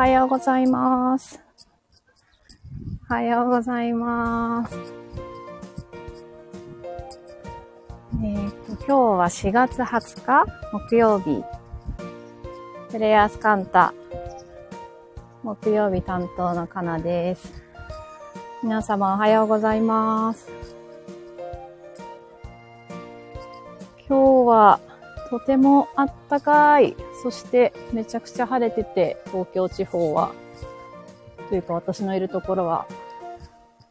おはようございます。おはようございます。えっ、と、今日は4月20日木曜日。プレイヤースカンタ木曜日担当のかなです。皆様おはようございます。今日はとてもあったかい。そしてめちゃくちゃ晴れてて、東京地方は。というか私のいるところは、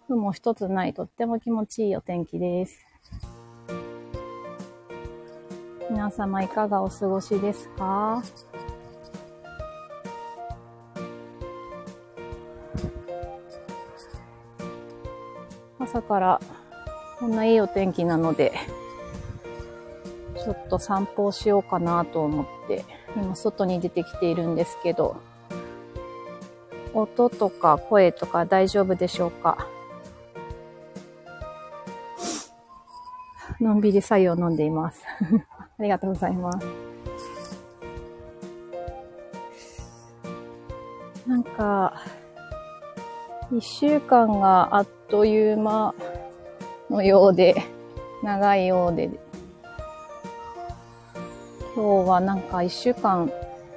雲一つないとっても気持ちいいお天気です。皆様いかがお過ごしですか？朝からこんないいお天気なので、ちょっと散歩をしようかなと思って、今外に出てきているんですけど、音とか声とか大丈夫でしょうか？のんびり白湯を飲んでいます。ありがとうございます。なんか、一週間があっという間のようで、長いようで、今日はなんか一週間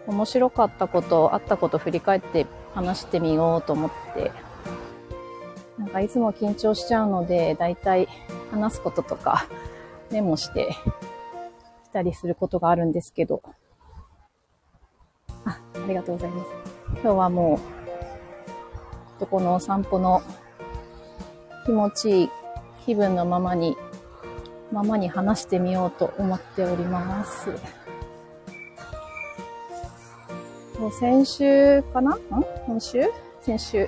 面白かったこと、あったこと振り返って話してみようと思って、なんかいつも緊張しちゃうので、だいたい話すこととかメモしてきたりすることがあるんですけど、あ、ありがとうございます。今日はもう、このお散歩の気持ちいい気分のままに、ままに話してみようと思っております。もう先週かな？ん？今週？先週。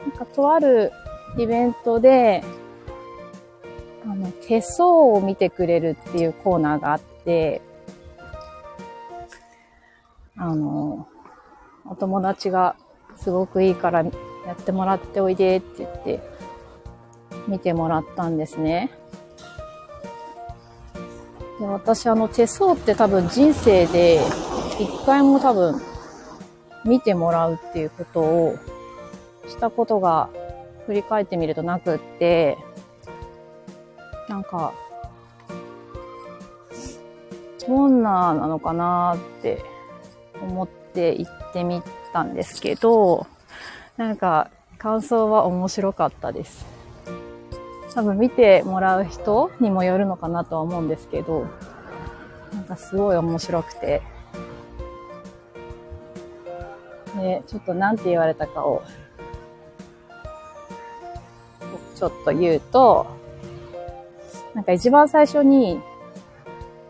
なんかとあるイベントで、あの、手相を見てくれるっていうコーナーがあって、あの、お友達がすごくいいからやってもらっておいでって言って見てもらったんですね。で私あの手相って多分人生で一回も多分見てもらうっていうことをしたことが振り返ってみるとなくって、なんか、どんななのかなって思って行ってみたんですけど、なんか感想は面白かったです。多分見てもらう人にもよるのかなとは思うんですけど、なんかすごい面白くて、で、ちょっとなんて言われたかを、ちょっと言うと、なんか一番最初に、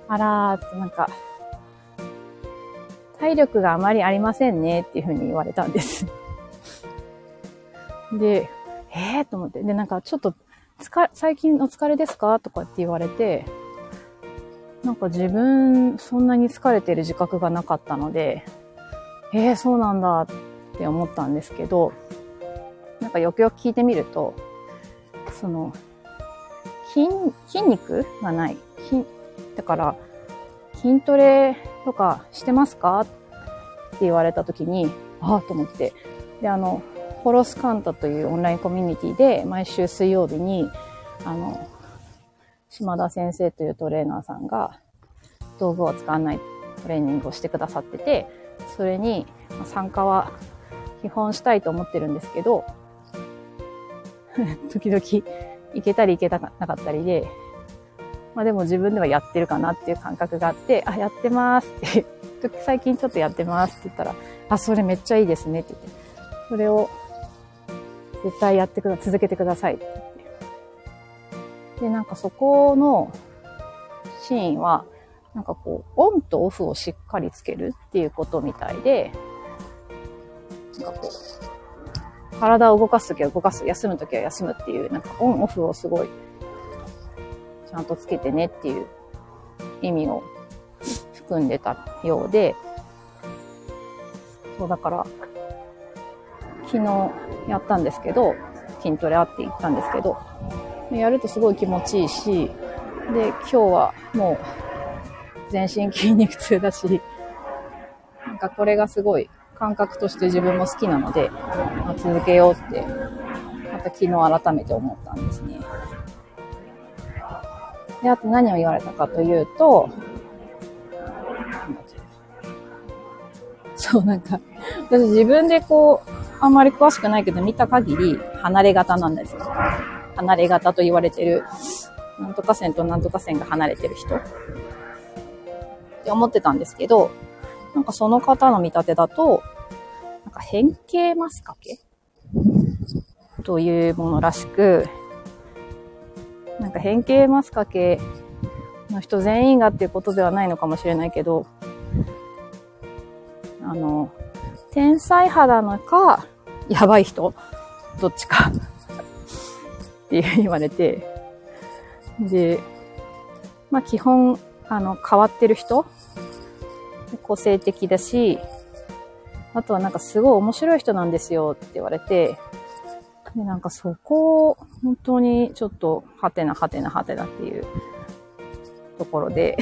あらーってなんか、体力があまりありませんねっていうふうに言われたんです。で、えーと思って。で、なんかちょっと、つか、最近お疲れですかとかって言われて、なんか自分、そんなに疲れてる自覚がなかったので、えー、そうなんだって思ったんですけど、なんかよくよく聞いてみると、その、筋、筋肉がない。筋、だから、筋トレとかしてますか？って言われた時に、ああと思って。で、あの、ホロスカンタというオンラインコミュニティで毎週水曜日に、あの、島田先生というトレーナーさんが道具を使わないトレーニングをしてくださってて、それに参加は基本したいと思ってるんですけど、時々行けたり行けなかったりで、まあでも自分ではやってるかなっていう感覚があって、あ、やってますって、最近ちょっとやってますって言ったら、あ、それめっちゃいいですねって言って、それを絶対やってくだ、続けてくださいって言って。で、なんかそこのシーンは、なんかこう、オンとオフをしっかりつけるっていうことみたいで、なんかこう、体を動かすときは動かす、休むときは休むっていう、なんかオンオフをすごい、ちゃんとつけてねっていう意味を含んでたようで、そうだから、昨日やったんですけど、筋トレあって言ったんですけど、やるとすごい気持ちいいし、で、今日はもう全身筋肉痛だし、なんかこれがすごい感覚として自分も好きなので、まあ、続けようって、また昨日改めて思ったんですね。で、あと何を言われたかというと、そう、なんか、私自分でこう、あんまり詳しくないけど見た限り離れ型なんですよ。離れ型と言われてる、なんとか線となんとか線が離れてる人って思ってたんですけど、なんかその方の見立てだと、なんか変形マスカケというものらしく、なんか変形マスカケの人全員がっていうことではないのかもしれないけど、あの、天才肌のか、やばい人、どっちか？って言われて、で、まあ基本、あの、変わってる人？個性的だし、あとはなんかすごい面白い人なんですよって言われて、で、なんかそこを本当にちょっとはてなはてなはてなっていうところで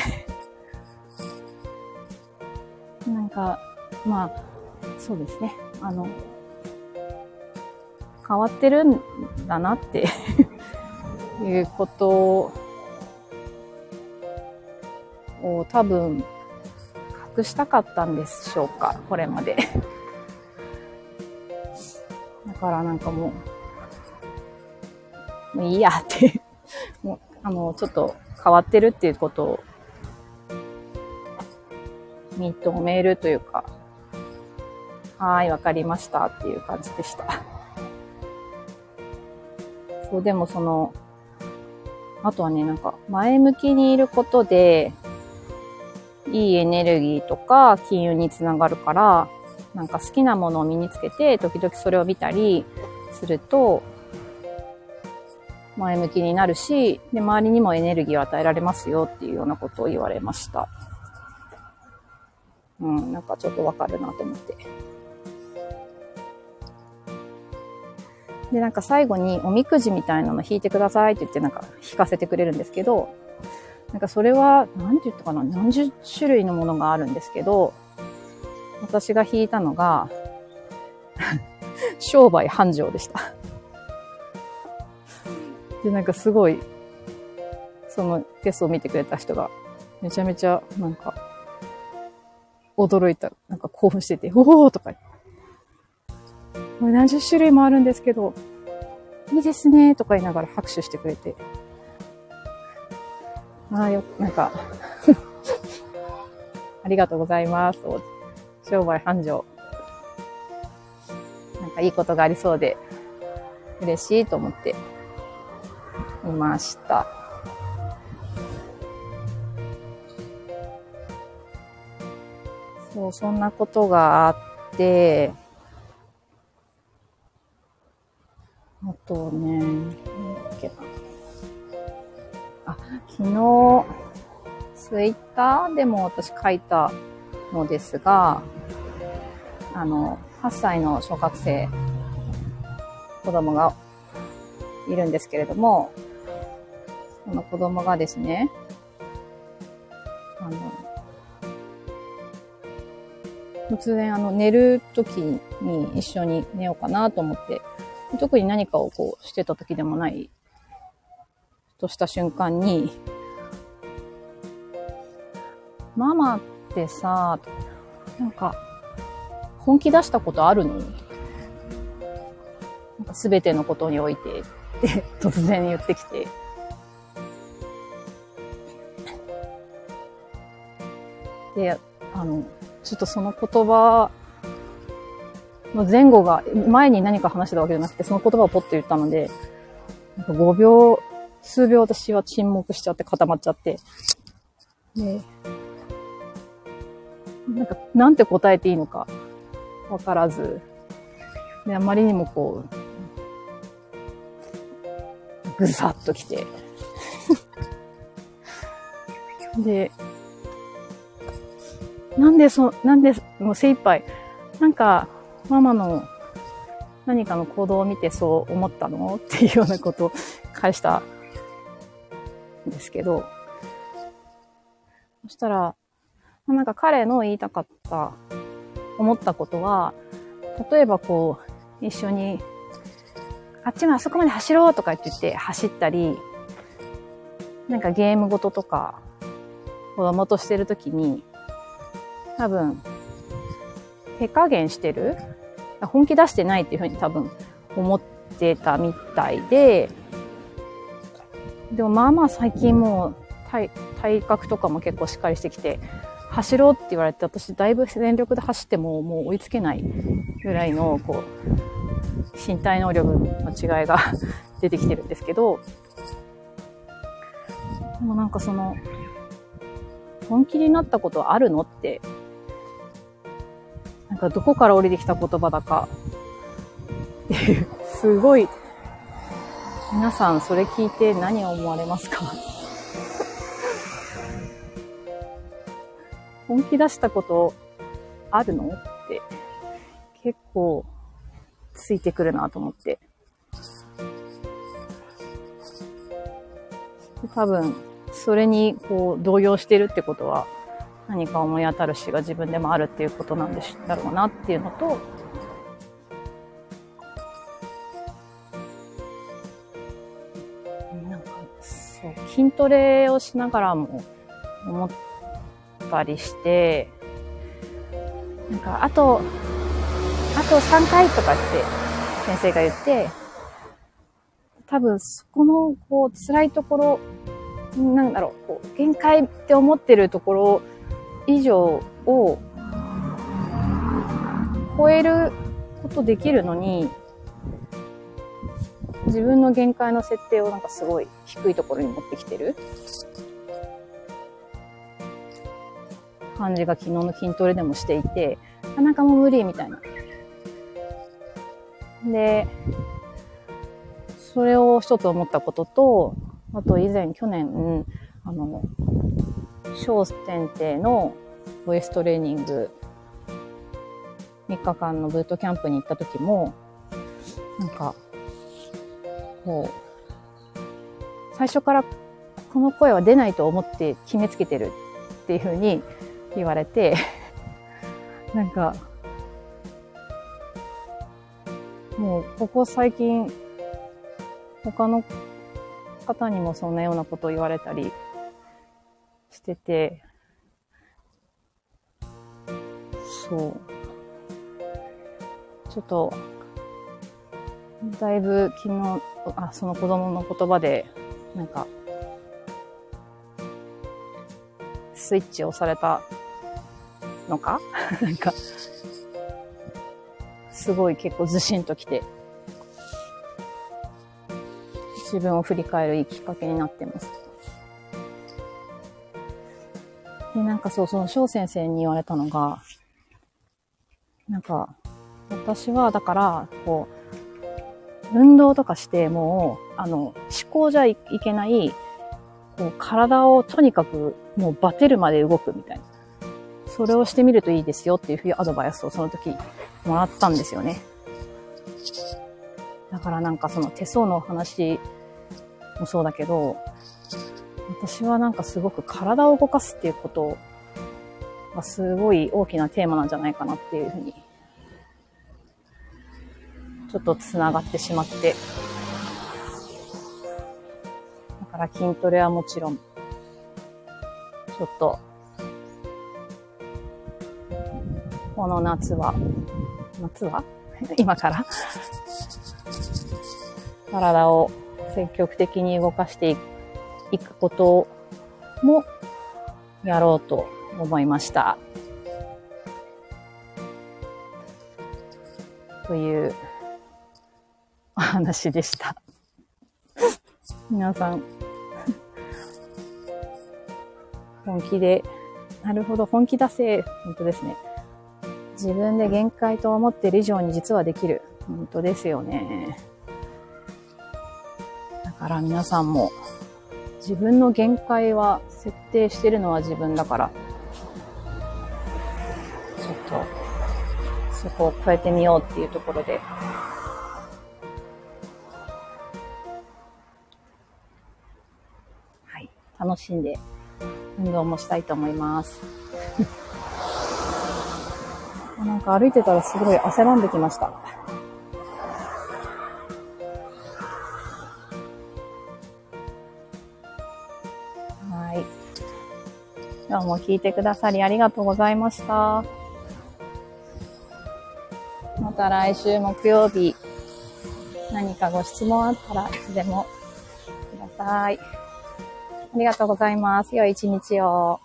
なんか、まあ、そうですね。あの、変わってるんだなって いうことを多分隠したかったんでしょうか、これまで だからなんかもう、もういいやって もう、あの、ちょっと変わってるっていうことを認めるというか、はい、わかりましたっていう感じでした。そう、でもその、あとはね、なんか前向きにいることで、いいエネルギーとか金運につながるから、なんか好きなものを身につけて、時々それを見たりすると、前向きになるし、で、周りにもエネルギーを与えられますよっていうようなことを言われました。うん、なんかちょっとわかるなと思って。で、なんか最後におみくじみたいなの引いてくださいって言ってなんか引かせてくれるんですけど、なんかそれは、なんて言ったかな、何十種類のものがあるんですけど、私が引いたのが 商売繁盛でしたで、なんかすごい、そのテストを見てくれた人が、めちゃめちゃ、なんか、驚いた、なんか興奮してて、おーとかもう何十種類もあるんですけど、いいですねとか言いながら拍手してくれて。ああ、よ、なんか ありがとうございます。商売繁盛。なんかいいことがありそうで、嬉しいと思っていました。そう、そんなことがあって、あとね、昨日、ツイッターでも私書いたのですが、あの、8歳の小学生、子供がいるんですけれども、その子供がですね、あの、突然あの寝る時に一緒に寝ようかなと思って特に何かをこうしてた時でもない、とした瞬間に、ママってさ、なんか、本気出したことあるのなんか全てのことにおいてって突然言ってきて。で、あの、ちょっとその言葉の前後が、前に何か話してたわけじゃなくて、その言葉をポッと言ったので、なんか5秒、数秒私は沈黙しちゃって固まっちゃって、で、なんか、なんて答えていいのかわからず、で、あまりにもこう、ぐさっと来て、で、なんでそ、なんで、もう精一杯、なんか、ママの何かの行動を見てそう思ったの？っていうようなことを返したですけど、そしたら、なんか彼の言いたかった思ったことは、例えばこう、一緒に、あっちもあそこまで走ろうとかって言って走ったり、なんかゲームごととか、子供としてるときに、多分、手加減してる？本気出してないっていうふうに多分思ってたみたいで、でもまあまあ最近もう体体格とかも結構しっかりしてきて、走ろうって言われて私だいぶ全力で走ってももう追いつけないぐらいのこう身体能力の違いが 出てきてるんですけど、でもなんかその、本気になったことあるのって、なんかどこから降りてきた言葉だか、っていう、すごい、皆さんそれ聞いて何を思われますか？本気出したことあるの？って結構ついてくるなと思って。多分、それにこう動揺してるってことは何か思い当たる詩が自分でもあるっていうことなんでしだろうなっていうのと、筋トレをしながらも思ったりして、なんか、あと、あと3回とかって先生が言って、多分そこのこう辛いところなんだろう、こう限界って思ってるところ以上を超えることできるのに、自分の限界の設定をなんかすごい低いところに持ってきてる？感じが昨日の筋トレでもしていて、なかなかもう無理みたいな。で、それを一つ思ったことと、あと以前去年、あの、小選定のウエストレーニング3日間のブートキャンプに行った時も、なんか、こう、最初からこの声は出ないと思って決めつけてるっていうふうに言われて、なんか、もうここ最近、他の方にもそんなようなことを言われたりしてて、そう。ちょっと、だいぶ昨日、あ、その子供の言葉で、なんか、スイッチをされたのか？なんか、すごい結構ずしんときて、自分を振り返るいいきっかけになってます。で、なんかそう、その翔先生に言われたのが、なんか、私はだから、こう、運動とかしてもう、あの、思考じゃいけない、こう、体をとにかくもうバテるまで動くみたいな。それをしてみるといいですよっていうふうにアドバイスをその時もらったんですよね。だからなんかその手相の話もそうだけど、私はなんかすごく体を動かすっていうことがすごい大きなテーマなんじゃないかなっていうふうに、ちょっと繋がってしまって。だから筋トレはもちろん、ちょっと、この夏は、夏は？今から？体を積極的に動かしていくこともやろうと思いました。というお話でした。皆さん、本気で、なるほど、本気出せ。本当ですね。自分で限界と思ってる以上に実はできる。本当ですよね。だから皆さんも自分の限界は設定してるのは自分だから、ちょっとそこを超えてみようっていうところで、楽しんで運動もしたいと思います。なんか歩いてたらすごい汗ばんできました。はい。今日も聞いてくださりありがとうございました。また来週木曜日、何かご質問あったらいつでもください。ありがとうございます。良い一日を。